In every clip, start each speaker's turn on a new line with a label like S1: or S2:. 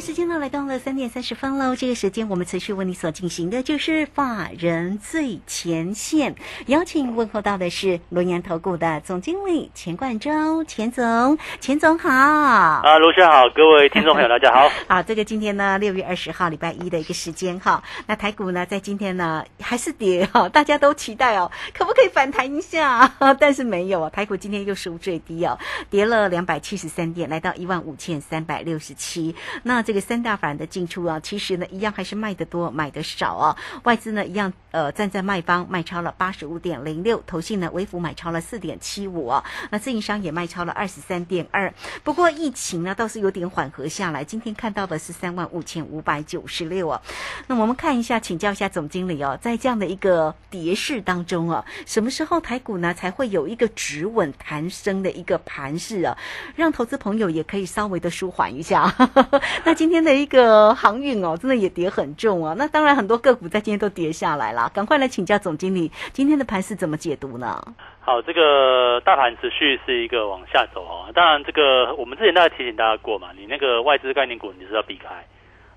S1: 时间呢来到了三点三十分喽。这个时间我们持续为你所进行的就是法人最前线，邀请问候到的是龙岩投顾的总经理钱冠洲，钱总，钱总好。
S2: 啊，卢轩好，各位听众朋友大家好。
S1: 好，这个今天呢六月二十号礼拜一的一个时间哈，那台股呢在今天呢还是跌哈，大家都期待哦，可不可以反弹一下？但是没有啊，台股今天又收最低哦，跌了两百七十三点，来到一万五千三百六十七。那这个三大法人的进出啊，其实呢一样还是卖的多，买的少啊。外资呢一样呃站在卖方，卖超了八十五点零六，投信呢微幅买超了四点七五啊。那自营商也卖超了二十三点二。不过疫情呢倒是有点缓和下来，今天看到的是三万五千五百九十六啊。那我们看一下，请教一下总经理哦，在这样的一个跌势当中啊，什么时候台股呢才会有一个止稳弹升的一个盘势啊，让投资朋友也可以稍微的舒缓一下。那今天的一个航运哦，真的也跌很重啊。那当然很多个股在今天都跌下来了，赶快来请教总经理，今天的盘是怎么解读呢？
S2: 好，这个大盘持续是一个往下走啊。当然，这个我们之前大家提醒大家过嘛，你那个外资概念股你是要避开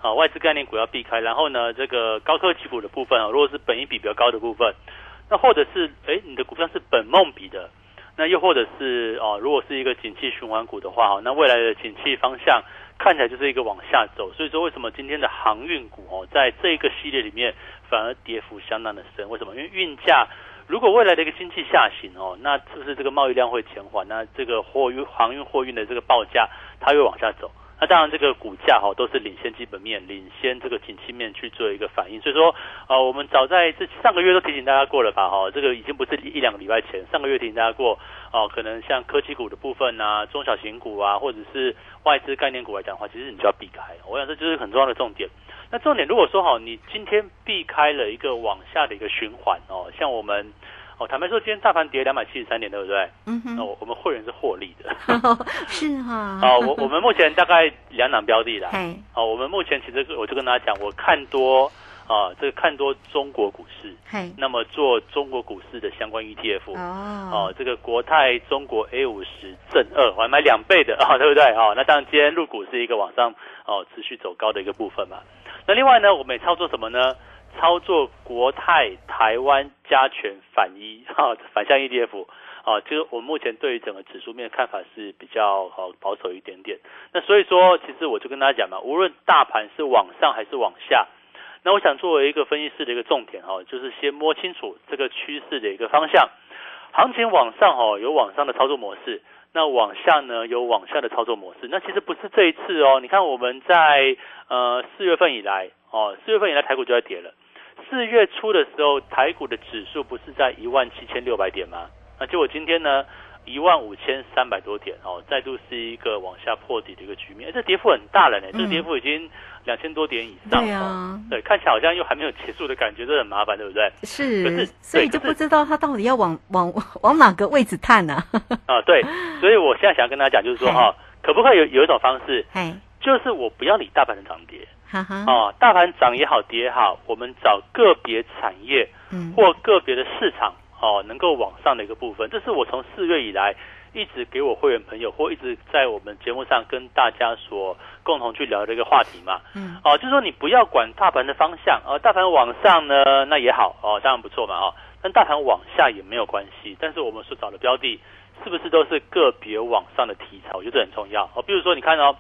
S2: 啊，外资概念股要避开。然后呢，这个高科技股的部分啊，如果是本益比比较高的部分，那或者是哎你的股票是本梦比的，那又或者是哦，如果是一个景气循环股的话哦，那未来的景气方向。看起来就是一个往下走，所以说为什么今天的航运股哦，在这个系列里面反而跌幅相当的深？为什么？因为运价如果未来的一个经济下行哦，那是不是这个贸易量会减缓？那这个货运航运货运的这个报价它会往下走？那当然这个股价哈都是领先基本面、领先这个景气面去做一个反应。所以说呃，我们早在这上个月都提醒大家过了吧？哈，这个已经不是一两个礼拜前，上个月提醒大家过。哦，可能像科技股的部分啊，中小型股啊，或者是外资概念股来讲的话，其实你就要避开。我想这就是很重要的重点。那重点如果说好，你今天避开了一个往下的一个循环哦，像我们哦，坦白说，今天大盘跌两百七十三点，对不对？嗯哼。哦，我们会员是获利的。
S1: 是哈。
S2: 哦，我我们目前大概两档标的啦。哦，我们目前其实我就跟大家讲，我看多。啊，这个看多中国股市，那么做中国股市的相关 ETF，哦，这个国泰中国 A 五十正二，我还买两倍的啊，对不对啊？那当然，今天入股是一个往上哦持续走高的一个部分嘛。那另外呢，我们也操作什么呢？操作国泰台湾加权反一 哈反向 ETF，啊，就是我目前对于整个指数面的看法是比较好保守一点点。那所以说，其实我就跟大家讲嘛，无论大盘是往上还是往下。那我想作为一个分析师的一个重点哈，就是先摸清楚这个趋势的一个方向。行情往上哦，有往上的操作模式；那往下呢，有往下的操作模式。那其实不是这一次哦，你看我们在呃四月份以来哦，四月份以来台股就在跌了。四月初的时候，台股的指数不是在一万七千六百点吗？那结果今天呢？一万五千三百多点哦，再度是一个往下破底的一个局面，这跌幅很大了呢，这个跌幅已经两千多点以上
S1: 了，
S2: 对，看起来好像又还没有结束的感觉，这很麻烦，对不对？
S1: 是，可是所以就不知道它到底要往 往往哪个位置探呢？
S2: 啊，对，所以我现在想要跟大家讲，就是说哈，可不可以有有一种方式，就是我不要理大盘的涨跌，哦，大盘涨也好，跌也好，我们找个别产业或个别的市场。哦，能够往上的一个部分，这是我从四月以来一直给我会员朋友或一直在我们节目上跟大家所共同去聊的一个话题嘛。嗯，哦，就是说你不要管大盘的方向，哦，大盘往上呢，那也好，哦，当然不错嘛，哦，但大盘往下也没有关系。但是我们所找的标的，是不是都是个别往上的题材？我觉得很重要。哦，比如说你看哦，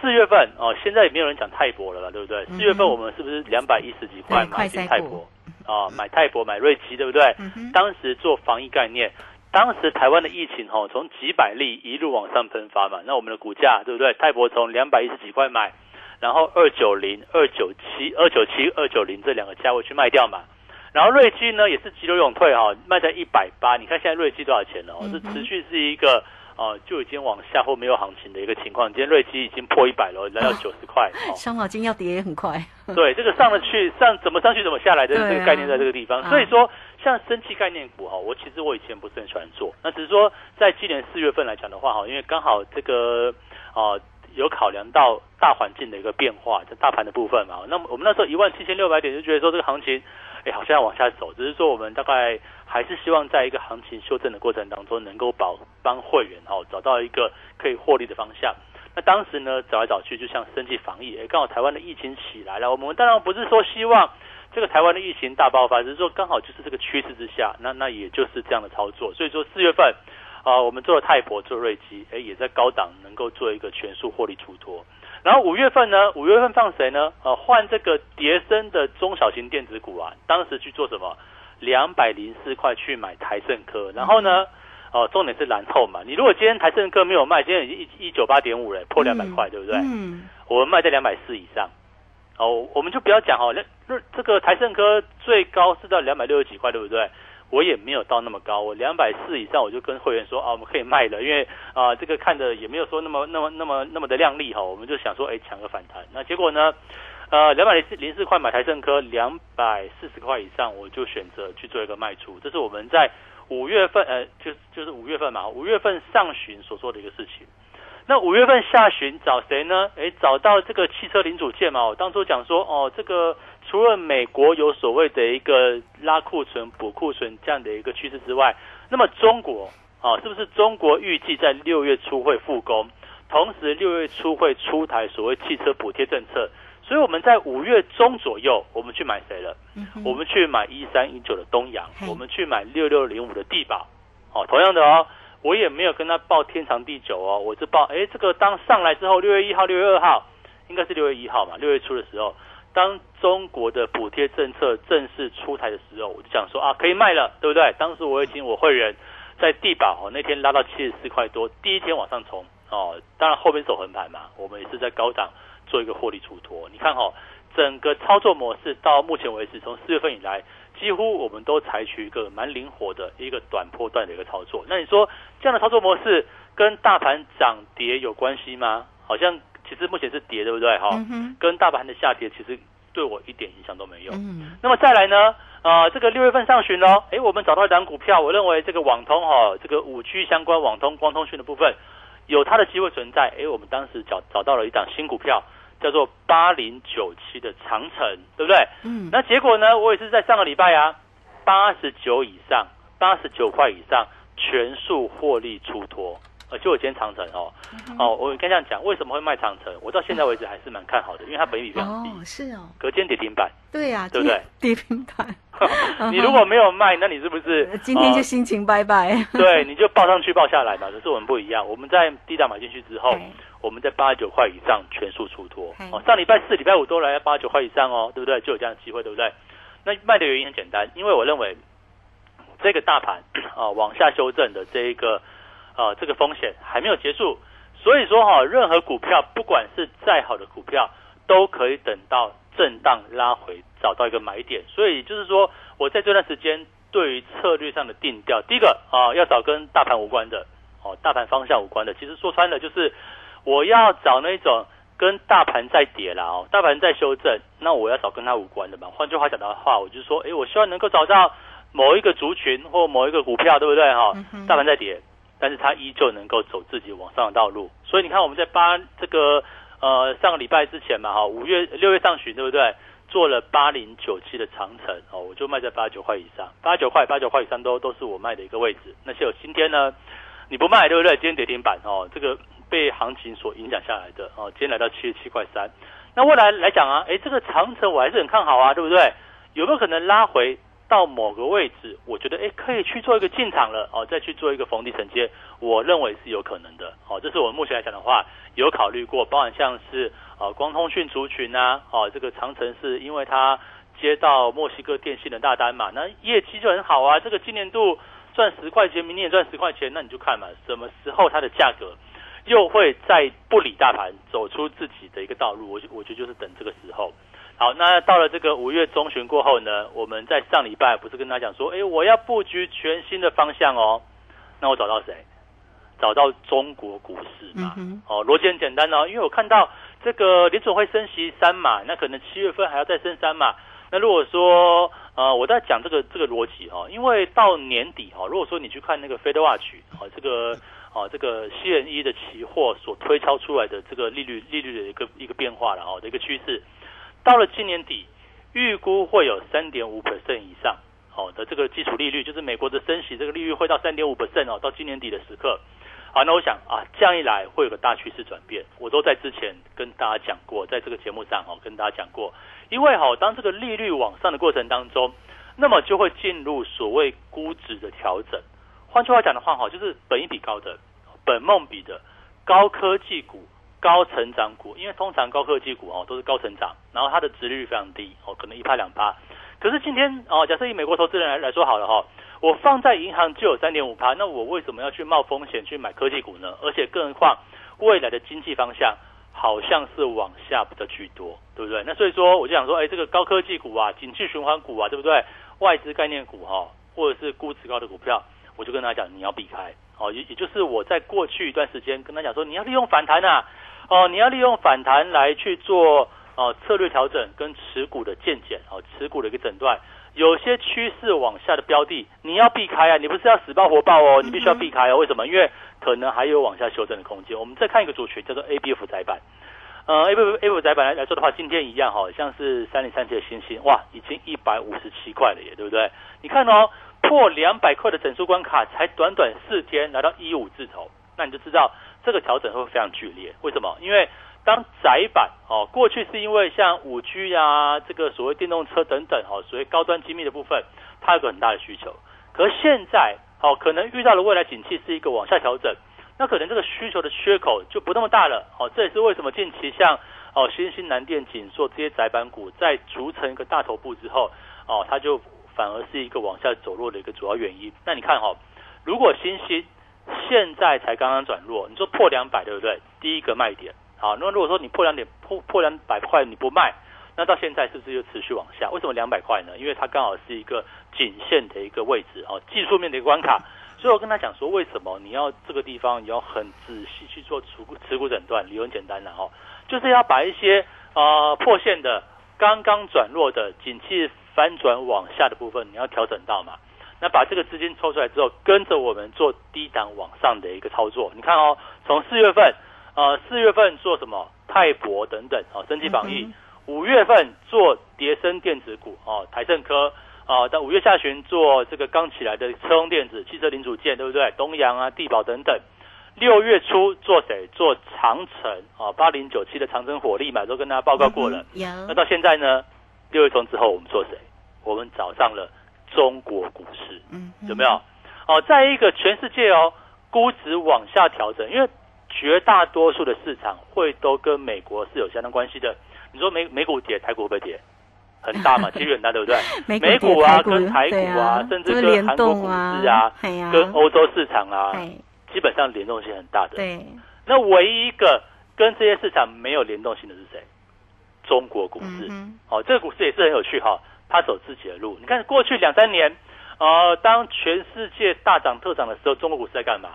S2: 四月份哦，现在也没有人讲泰博了吧，对不对？四月份我们是不是两百一十几块买进泰博？哦，买泰博，买瑞奇，对不对？当时做防疫概念，当时台湾的疫情哦，从几百例一路往上喷发嘛。那我们的股价，对不对？泰博从两百一十几块买，然后二九零、二九七、二九七、二九零这两个价位去卖掉嘛。然后瑞基呢，也是急流勇退哈，卖在一百八。你看现在瑞基多少钱了？哦是持续是一个哦，就已经往下或没有行情的一个情况。今天瑞基已经破一百了，来到九十块。
S1: 伤脑筋要跌也很快。
S2: 对，这个上得去，上怎么上去怎么下来的这个概念在这个地方。所以说，像升气概念股哈，我其实我以前不是很喜欢做。那只是说，在今年四月份来讲的话哈，因为刚好这个啊有考量到大环境的一个变化，在大盘的部分嘛。那么我们那时候一万七千六百点就觉得说这个行情。哎，好像要往下走，只是说我们大概还是希望在一个行情修正的过程当中，能够保帮会员哦找到一个可以获利的方向。那当时呢，找来找去，就像生计防疫，哎，刚好台湾的疫情起来了。我们当然不是说希望这个台湾的疫情大爆发，只是说刚好就是这个趋势之下，那那也就是这样的操作。所以说四月份啊，我们做了泰博，做瑞基，哎，也在高档能够做一个全数获利出脱。然后五月份呢？五月份放谁呢？呃，换这个叠升的中小型电子股啊。当时去做什么？两百零四块去买台盛科。然后呢？哦，重点是然后嘛。你如果今天台盛科没有卖，今天已经一一九八点五了，破两百块，对不对？嗯。我们卖在两百四以上。哦，我们就不要讲哦。那那这个台盛科最高是到两百六十几块，对不对？我也没有到那么高，我两百四以上，我就跟会员说啊，我们可以卖了，因为啊，这个看着也没有说那么那么那么那么的靓丽哈，我们就想说，哎，抢个反弹。那结果呢，呃，两百零四零四块买台盛科，两百四十块以上，我就选择去做一个卖出。这是我们在五月份，呃，就就是五月份嘛，五月份上旬所做的一个事情。那五月份下旬找谁呢？哎，找到这个汽车零组件嘛。我当初讲说，哦，这个。除了美国有所谓的一个拉库存、补库存这样的一个趋势之外，那么中国啊，是不是中国预计在六月初会复工，同时六月初会出台所谓汽车补贴政策？所以我们在五月中左右，我们去买谁了？我们去买一三一九的东阳，我们去买六六零五的地保。哦，同样的哦，我也没有跟他报天长地久哦，我是报哎，这个当上来之后，六月一号、六月二号，应该是六月一号嘛，六月初的时候。当中国的补贴政策正式出台的时候，我就想说啊，可以卖了，对不对？当时我已经我会员在地保哦，那天拉到七十四块多，第一天往上冲哦，当然后面走横盘嘛，我们也是在高档做一个获利出脱。你看哈，整个操作模式到目前为止，从四月份以来，几乎我们都采取一个蛮灵活的一个短波段的一个操作。那你说这样的操作模式跟大盘涨跌有关系吗？好像。其实目前是跌，对不对？哈，跟大盘的下跌其实对我一点影响都没有。嗯那么再来呢？呃，这个六月份上旬呢，哎，我们找到一档股票，我认为这个网通哈，这个五 G 相关网通光通讯的部分有它的机会存在。哎，我们当时找找到了一档新股票，叫做八零九七的长城，对不对？嗯。那结果呢？我也是在上个礼拜啊，八十九以上，八十九块以上，全数获利出脱。呃，就我今天长城哦，哦，我跟这样讲，为什么会卖长城？我到现在为止还是蛮看好的，因为它本比非常低。
S1: 哦，是哦。
S2: 隔间跌停板。
S1: 对呀，
S2: 对不对？
S1: 跌停板。
S2: 你如果没有卖，那你是不是
S1: 今天就心情拜拜？
S2: 对，你就报上去报下来嘛。可是我们不一样，我们在低档买进去之后，我们在八十九块以上全数出脱。哦，上礼拜四、礼拜五都来八十九块以上哦，对不对？就有这样的机会，对不对？那卖的原因很简单，因为我认为这个大盘啊 往下修正的这一个。啊，这个风险还没有结束，所以说哈，任何股票不管是再好的股票，都可以等到震荡拉回，找到一个买点。所以就是说，我在这段时间对于策略上的定调，第一个啊，要找跟大盘无关的，哦，大盘方向无关的。其实说穿了，就是我要找那种跟大盘在跌啦哦，大盘在修正，那我要找跟它无关的嘛。换句话讲的话，我就说，哎，我希望能够找到某一个族群或某一个股票，对不对哈？大盘在跌。但是它依旧能够走自己往上的道路，所以你看我们在八这个呃上个礼拜之前嘛哈，五月六月上旬对不对？做了八零九七的长城哦，我就卖在八九块以上，八九块八九块以上都都是我卖的一个位置。那像有今天呢，你不卖对不对？今天跌停板哦，这个被行情所影响下来的哦，今天来到七十七块三。那未来来讲啊，哎，这个长城我还是很看好啊，对不对？有没有可能拉回？到某个位置，我觉得哎，可以去做一个进场了哦，再去做一个逢低承接，我认为是有可能的哦。这是我目前来讲的话，有考虑过，包含像是呃光通讯族群啊，哦，这个长城是因为它接到墨西哥电信的大单嘛，那业绩就很好啊。这个今年度赚十块钱，明年也赚十块钱，那你就看嘛，什么时候它的价格又会在不理大盘走出自己的一个道路？我我觉得就是等这个时候。好，那到了这个五月中旬过后呢，我们在上礼拜不是跟他讲说，哎，我要布局全新的方向哦。那我找到谁？找到中国股市嘛。哦，逻辑很简单哦，因为我看到这个联总会升息三码，那可能七月份还要再升三码。那如果说呃，我在讲这个这个逻辑哦，因为到年底哦，如果说你去看那个 Fed Watch 哦，这个哦这个 CNE 的期货所推敲出来的这个利率利率的一个一个变化了哦的一个趋势，到了今年底，预估会有三点五 percent 以上好的这个基础利率，就是美国的升息这个利率会到三点五 percent 哦，到今年底的时刻。好，那我想啊，这样一来会有个大趋势转变。我都在之前跟大家讲过，在这个节目上哦，跟大家讲过，因为哈，当这个利率往上的过程当中，那么就会进入所谓估值的调整。换句话讲的话，哈，就是本一比高的、本梦比的高科技股、高成长股，因为通常高科技股哦都是高成长，然后它的值率非常低哦，可能一趴两趴。可是今天哦，假设以美国投资人来来说好了哈。我放在银行就有三点五趴，那我为什么要去冒风险去买科技股呢？而且更何况未来的经济方向好像是往下的居多，对不对？那所以说我就想说，哎，这个高科技股啊，景气循环股啊，对不对？外资概念股哈，或者是估值高的股票，我就跟他讲你要避开哦。也也就是我在过去一段时间跟他讲说，你要利用反弹呐，哦，你要利用反弹来去做哦策略调整跟持股的渐减哦，持股的一个诊断。有些趋势往下的标的，你要避开啊！你不是要死抱活抱哦，你必须要避开哦。为什么？因为可能还有往下修正的空间。我们再看一个主群，叫做 A B F 窄板。呃，A B F A B F 窄板来来说的话，今天一样哈，像是三零三七的星星，哇，已经一百五十七块了耶，对不对？你看哦，破两百块的整数关卡，才短短四天来到一五字头，那你就知道这个调整会非常剧烈。为什么？因为当窄板哦，过去是因为像五 G 啊，这个所谓电动车等等哦，所谓高端机密的部分，它有个很大的需求。可是现在哦，可能遇到了未来景气是一个往下调整，那可能这个需求的缺口就不那么大了哦。这也是为什么近期像哦新兴南电、紧缩这些窄板股在逐成一个大头部之后哦，它就反而是一个往下走弱的一个主要原因。那你看哈，如果新兴现在才刚刚转弱，你说破两百对不对？第一个卖点。好，那如果说你破两点破破两百块你不卖，那到现在是不是又持续往下？为什么两百块呢？因为它刚好是一个颈线的一个位置哦，技术面的一个关卡。所以我跟他讲说，为什么你要这个地方你要很仔细去做持股持股诊断？理由很简单的哦，就是要把一些呃破线的、刚刚转弱的、景气翻转往下的部分，你要调整到嘛。那把这个资金抽出来之后，跟着我们做低档往上的一个操作。你看哦，从四月份。呃，四月份做什么？泰博等等啊，升级防疫。五月份做叠升电子股哦，台盛科啊，到五月下旬做这个刚起来的车用电子、汽车零组件，对不对？东阳啊、地宝等等。六月初做谁？做长城啊，八零九七的长城火力嘛，都跟大家报告过了。那到现在呢？六月中之后我们做谁？我们找上了中国股市，嗯，有没有？哦，在一个全世界哦，估值往下调整，因为。绝大多数的市场会都跟美国是有相当关系的。你说美美股跌，台股会不会跌？很大嘛，几率很大，对不对？美股啊，跟台股啊，甚至跟韩国股市啊，跟欧洲市场啊，基本上联动性很大的。
S1: 对。
S2: 那唯一一个跟这些市场没有联动性的是谁？中国股市。哦，这个股市也是很有趣哈，它走自己的路。你看过去两三年，呃，当全世界大涨特涨的时候，中国股市在干嘛？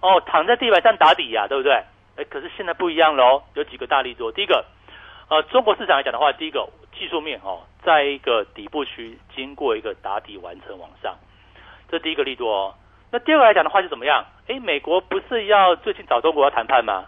S2: 哦，躺在地板上打底呀，对不对？哎，可是现在不一样喽，有几个大力度。第一个，呃，中国市场来讲的话，第一个技术面哦，在一个底部区经过一个打底完成往上，这第一个力度哦。那第二个来讲的话是怎么样？哎，美国不是要最近找中国要谈判吗？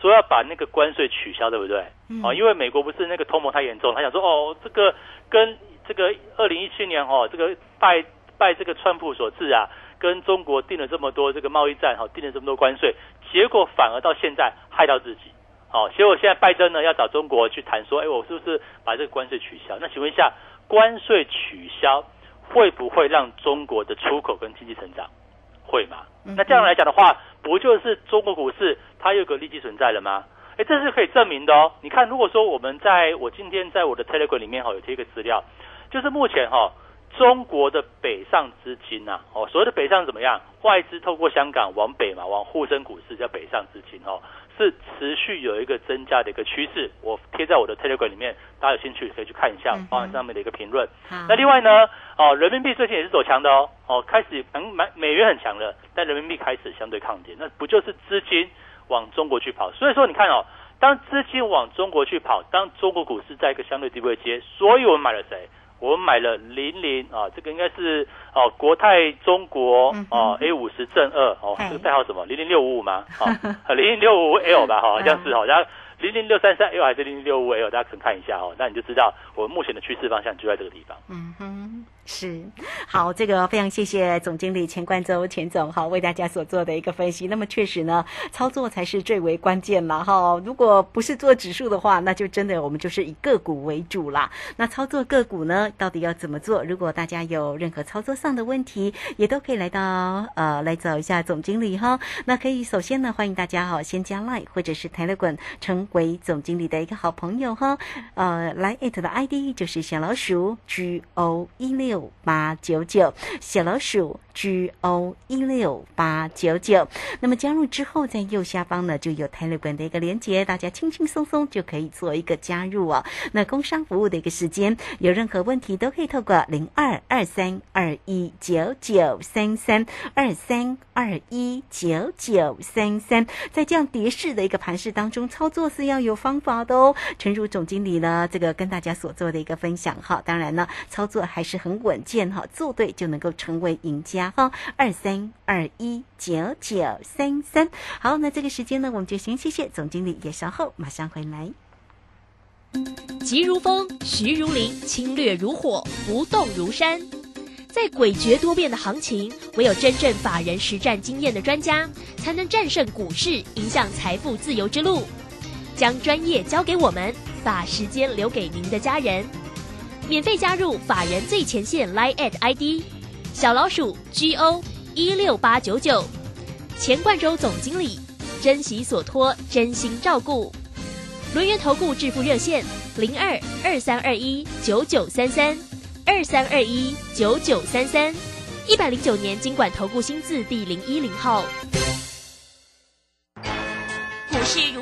S2: 说要把那个关税取消，对不对？哦，因为美国不是那个通膨太严重，他想说哦，这个跟这个二零一七年哦，这个拜拜这个川普所致啊。跟中国定了这么多这个贸易战，哈，定了这么多关税，结果反而到现在害到自己，好，结果现在拜登呢要找中国去谈说，哎，我是不是把这个关税取消？那请问一下，关税取消会不会让中国的出口跟经济成长？会吗？那这样来讲的话，不就是中国股市它有个利基存在了吗？哎，这是可以证明的哦。你看，如果说我们在我今天在我的 Telegram 里面哈有贴一个资料，就是目前哈中国的北上资金呐，哦，所谓的北上怎么样？外资透过香港往北嘛，往沪深股市叫北上资金哦，是持续有一个增加的一个趋势。我贴在我的 Telegram 里面，大家有兴趣可以去看一下，放在上面的一个评论。那另外呢，哦，人民币最近也是走强的哦，哦，开始很美美元很强了，但人民币开始相对抗跌，那不就是资金往中国去跑？所以说你看哦，当资金往中国去跑，当中国股市在一个相对低位接，所以我们买了谁？我们买了零零啊，这个应该是哦国泰中国哦 A 五十正二哦，这个代号什么？零零六五五吗？啊，零零六五 L 吧，好像是好像零零六三三 L 还是零零六五 L，大家可以看一下哦，那你就知道我们目前的趋势方向就在这个地方。嗯哼。
S1: 是好，这个非常谢谢总经理钱冠洲钱总哈为大家所做的一个分析。那么确实呢，操作才是最为关键嘛哈。如果不是做指数的话，那就真的我们就是以个股为主啦。那操作个股呢，到底要怎么做？如果大家有任何操作上的问题，也都可以来到呃来找一下总经理哈。那可以首先呢，欢迎大家哈先加 Line 或者是 Telegram 成为总经理的一个好朋友哈。呃来 it 的 ID 就是小老鼠 G O 一六。六八九九小老鼠 G O 一六八九九，那么加入之后，在右下方呢就有 Telegram 的一个连接，大家轻轻松松就可以做一个加入哦。那工商服务的一个时间，有任何问题都可以透过零二二三二一九九三三二三二一九九三三，在这样跌势的一个盘势当中，操作是要有方法的哦。陈如总经理呢，这个跟大家所做的一个分享哈，当然呢，操作还是很。稳健哈，做对就能够成为赢家哈。二三二一九九三三，好，那这个时间呢，我们就先谢谢总经理，也稍后马上回来。
S3: 急如风，徐如林，侵略如火，不动如山。在诡谲多变的行情，唯有真正法人实战经验的专家，才能战胜股市，迎向财富自由之路。将专业交给我们，把时间留给您的家人。免费加入法人最前线 Line at ID 小老鼠 G O 一六八九九，钱冠洲总经理，珍惜所托，真心照顾。轮源投顾致富热线零二二三二一九九三三二三二一九九三三，一百零九年经管投顾新字第零一零号。
S4: 股市如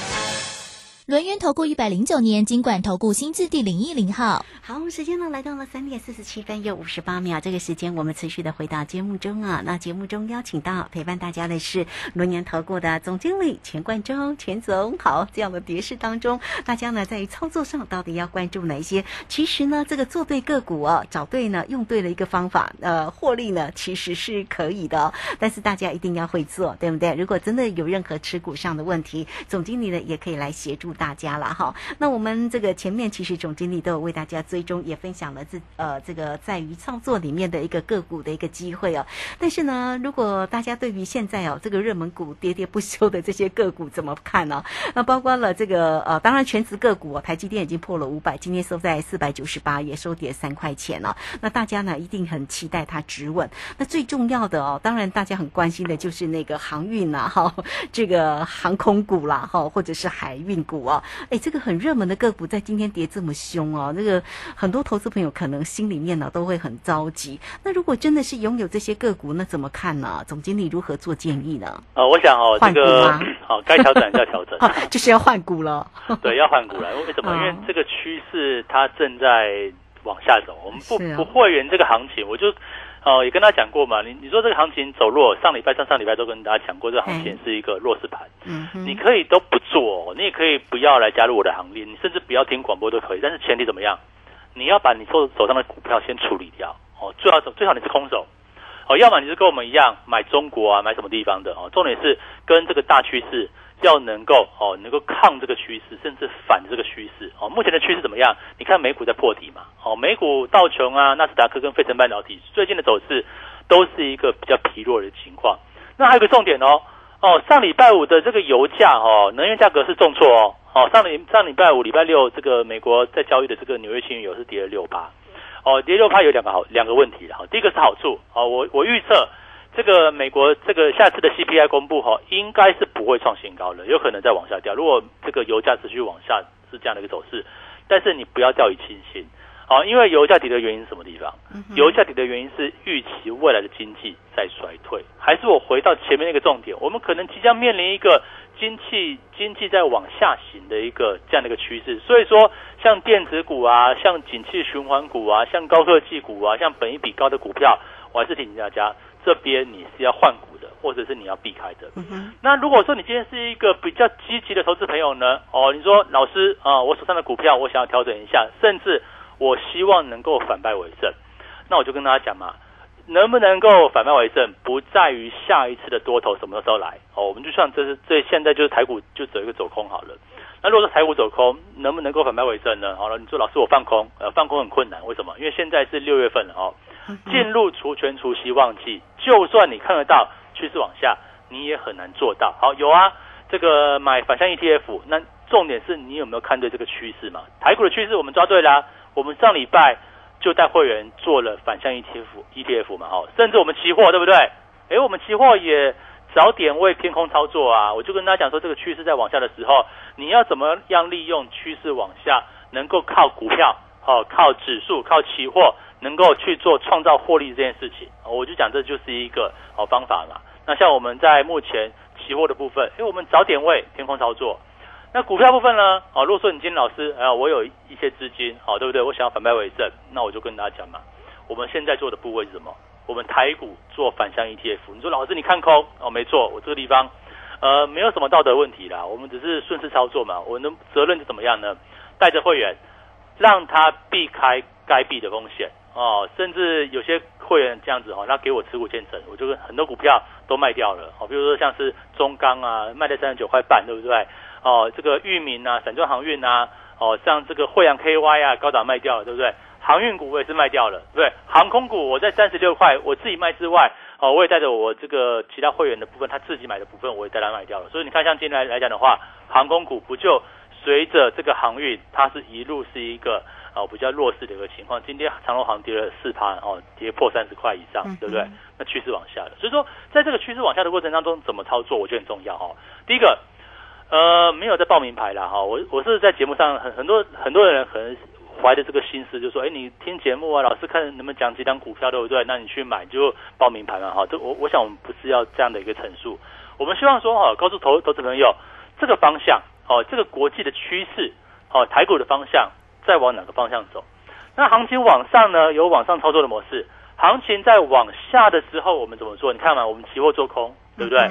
S5: 轮源投顾一百零九年金管投顾新字第零一零号，
S1: 好，时间呢来到了三点四十七分又五十八秒，这个时间我们持续的回到节目中啊。那节目中邀请到陪伴大家的是轮源投顾的总经理钱冠中，钱总好。这样的跌势当中，大家呢在于操作上到底要关注哪一些？其实呢，这个做对个股哦，找对呢，用对了一个方法，呃，获利呢其实是可以的，但是大家一定要会做，对不对？如果真的有任何持股上的问题，总经理呢也可以来协助。大家了哈，那我们这个前面其实总经理都有为大家追踪，也分享了这呃这个在于创作里面的一个个股的一个机会哦。但是呢，如果大家对于现在哦这个热门股跌跌不休的这些个股怎么看呢？那包括了这个呃，当然全职个股，台积电已经破了五百，今天收在四百九十八，也收跌三块钱了。那大家呢一定很期待它止稳。那最重要的哦，当然大家很关心的就是那个航运呐，哈，这个航空股啦，哈，或者是海运股。哦，哎，这个很热门的个股在今天跌这么凶哦，这个很多投资朋友可能心里面呢都会很着急。那如果真的是拥有这些个股，那怎么看呢？总经理如何做建议呢？
S2: 呃，我想哦，这个 好，该调整要调整，
S1: 就是要换股了。
S2: 对，要换股了。为什么？因为这个趋势它正在往下走。我们不不会员这个行情，我就。哦，也跟他讲过嘛，你你说这个行情走弱，上礼拜、上上礼拜都跟大家讲过，这个行情是一个弱势盘。嗯，你可以都不做，你也可以不要来加入我的行列，你甚至不要听广播都可以。但是前提怎么样？你要把你手手上的股票先处理掉哦，最好最好你是空手哦，要么你是跟我们一样买中国啊，买什么地方的哦。重点是跟这个大趋势。要能够哦，能够抗这个趋势，甚至反这个趋势哦。目前的趋势怎么样？你看美股在破底嘛？哦，美股道琼啊、纳斯达克跟费城半导体最近的走势都是一个比较疲弱的情况。那还有个重点哦，哦，上礼拜五的这个油价哦，能源价格是重挫哦，哦，上礼上礼拜五、礼拜六这个美国在交易的这个纽约轻油是跌了六八，哦，跌六八有两个好两个问题哈，第一个是好处哦，我我预测这个美国这个下次的 CPI 公布哈，应该是不会创新高的，有可能再往下掉。如果这个油价持续往下是这样的一个走势，但是你不要掉以轻心。好，因为油价跌的原因是什么地方？油价跌的原因是预期未来的经济在衰退，还是我回到前面那个重点？我们可能即将面临一个经济经济在往下行的一个这样的一个趋势。所以说，像电子股啊，像景气循环股啊，像高科技股啊，像本一比高的股票，我还是提醒大家，这边你是要换股的，或者是你要避开的。那如果说你今天是一个比较积极的投资朋友呢？哦，你说老师啊，我手上的股票我想要调整一下，甚至。我希望能够反败为胜，那我就跟大家讲嘛，能不能够反败为胜，不在于下一次的多头什么时候来哦。我们就像这是这现在就是台股就走一个走空好了。那如果说台股走空，能不能够反败为胜呢？好了，你说老师我放空，呃，放空很困难，为什么？因为现在是六月份了哦，进入除权除息旺季，就算你看得到趋势往下，你也很难做到。好，有啊，这个买反向 ETF，那重点是你有没有看对这个趋势嘛？台股的趋势我们抓对啦。我们上礼拜就带会员做了反向 ETF，ETF 嘛，哦，甚至我们期货对不对？哎，我们期货也早点为偏空操作啊！我就跟大家讲说，这个趋势在往下的时候，你要怎么样利用趋势往下，能够靠股票，哦，靠指数，靠期货，能够去做创造获利这件事情，我就讲这就是一个好方法嘛。那像我们在目前期货的部分，因为我们早点位偏空操作。那股票部分呢？哦，如果说你今天老师，哎，我有一些资金，好，对不对？我想要反败为胜，那我就跟大家讲嘛，我们现在做的部位是什么？我们台股做反向 ETF。你说老师你看空哦，没错，我这个地方，呃，没有什么道德问题啦，我们只是顺势操作嘛。我的责任是怎么样呢？带着会员，让他避开该避的风险哦，甚至有些会员这样子哦，他给我持股建成，我就很多股票都卖掉了，哦，比如说像是中钢啊，卖在三十九块半，对不对？哦，这个域名啊，散装航运啊，哦，像这个惠阳 KY 啊，高档卖掉了，对不对？航运股我也是卖掉了，对不对？航空股我在三十六块，我自己卖之外，哦，我也带着我这个其他会员的部分，他自己买的部分，我也带他卖掉了。所以你看，像今天来来讲的话，航空股不就随着这个航运，它是一路是一个哦比较弱势的一个情况。今天长隆航跌了四趴，哦，跌破三十块以上，对不对？那趋势往下了。所以说，在这个趋势往下的过程当中，怎么操作，我觉得很重要哦。第一个。呃，没有在报名牌了哈，我我是在节目上很很多很多人可能怀着这个心思，就说，哎，你听节目啊，老师看能不能讲几张股票，对不对？那你去买就报名牌嘛哈。这我我想我们不是要这样的一个陈述，我们希望说哈，告诉投投资朋友这个方向哦，这个国际的趋势哦，台股的方向在往哪个方向走？那行情往上呢，有往上操作的模式；行情在往下的时候，我们怎么做？你看嘛，我们期货做空，对不对？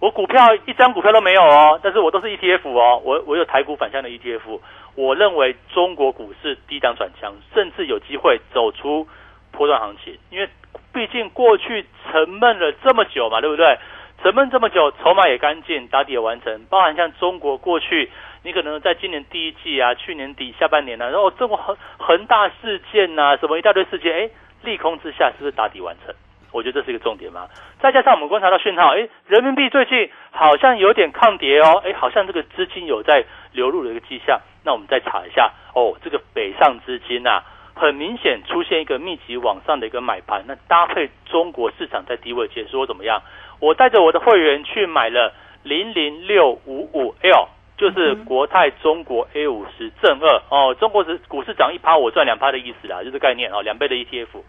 S2: 我股票一张股票都没有哦，但是我都是 ETF 哦，我我有台股反向的 ETF。我认为中国股市低档转强，甚至有机会走出波段行情，因为毕竟过去沉闷了这么久嘛，对不对？沉闷这么久，筹码也干净，打底也完成。包含像中国过去，你可能在今年第一季啊，去年底下半年呢，然后这么恒恒大事件呐，什么一大堆事件，哎，利空之下是不是打底完成？我觉得这是一个重点嘛，再加上我们观察到讯号，哎，人民币最近好像有点抗跌哦，哎，好像这个资金有在流入的一个迹象。那我们再查一下，哦，这个北上资金呐，很明显出现一个密集往上的一个买盘。那搭配中国市场在低位解说怎么样？我带着我的会员去买了零零六五五 L，就是国泰中国 A 五十正二哦，中国是股市涨一趴，我赚两趴的意思啦，就是概念哦，两倍的 ETF。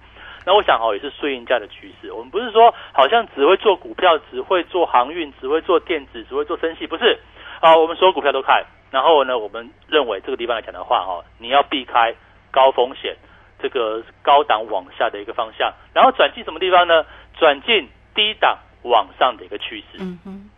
S2: 那我想哦，也是顺应价的趋势。我们不是说好像只会做股票，只会做航运，只会做电子，只会做生系，不是啊。我们所有股票都看。然后呢，我们认为这个地方来讲的话，哈，你要避开高风险、这个高档往下的一个方向，然后转进什么地方呢？转进低档往上的一个趋势。嗯哼。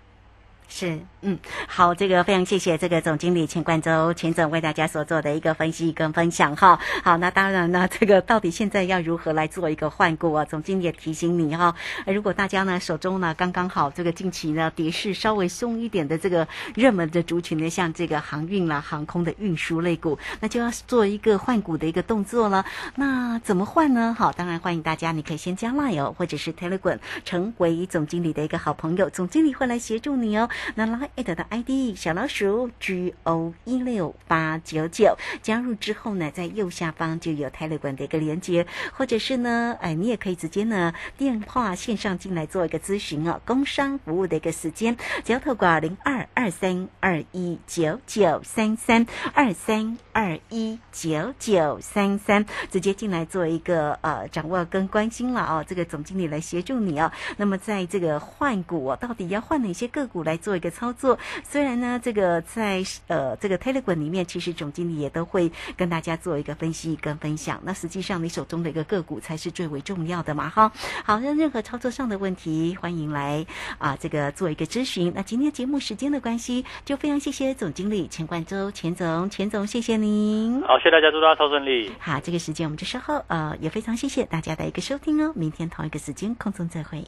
S1: 是，嗯，好，这个非常谢谢这个总经理钱冠周钱总为大家所做的一个分析跟分享哈。好，那当然呢，这个到底现在要如何来做一个换股啊？总经理也提醒你哈，如果大家呢手中呢刚刚好这个近期呢跌势稍微松一点的这个热门的族群呢，像这个航运啦、航空的运输类股，那就要做一个换股的一个动作了。那怎么换呢？好，当然欢迎大家，你可以先加 Line，或者是 Telegram 成为总经理的一个好朋友，总经理会来协助你哦。那拉 at 的 ID 小老鼠 G O 一六八九九加入之后呢，在右下方就有泰勒管的一个连接，或者是呢，哎，你也可以直接呢电话线上进来做一个咨询哦。工商服务的一个时间，只要透过零二二三二一九九三三二三二一九九三三，直接进来做一个呃掌握跟关心了哦。这个总经理来协助你哦。那么在这个换股，到底要换哪些个股来做？做一个操作，虽然呢，这个在呃这个 Telegram 里面，其实总经理也都会跟大家做一个分析跟分享。那实际上，你手中的一个个股才是最为重要的嘛，哈。好，那任何操作上的问题，欢迎来啊这个做一个咨询。那今天节目时间的关系，就非常谢谢总经理钱冠周钱总，钱总谢谢您。
S2: 好，谢谢大家，祝大家超顺利。
S1: 好，这个时间我们就稍后呃也非常谢谢大家的一个收听哦。明天同一个时间空中再会。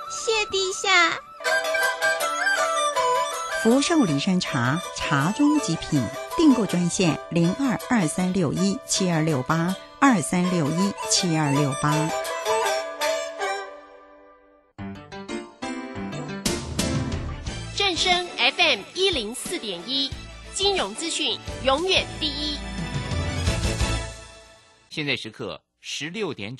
S6: 谢陛下。
S7: 福寿梨山茶，茶中极品。订购专线零二二三六一七二六八二三六一七二六八。
S8: 正声 FM 一零四点一，金融资讯永远第一。
S9: 现在时刻十六点整。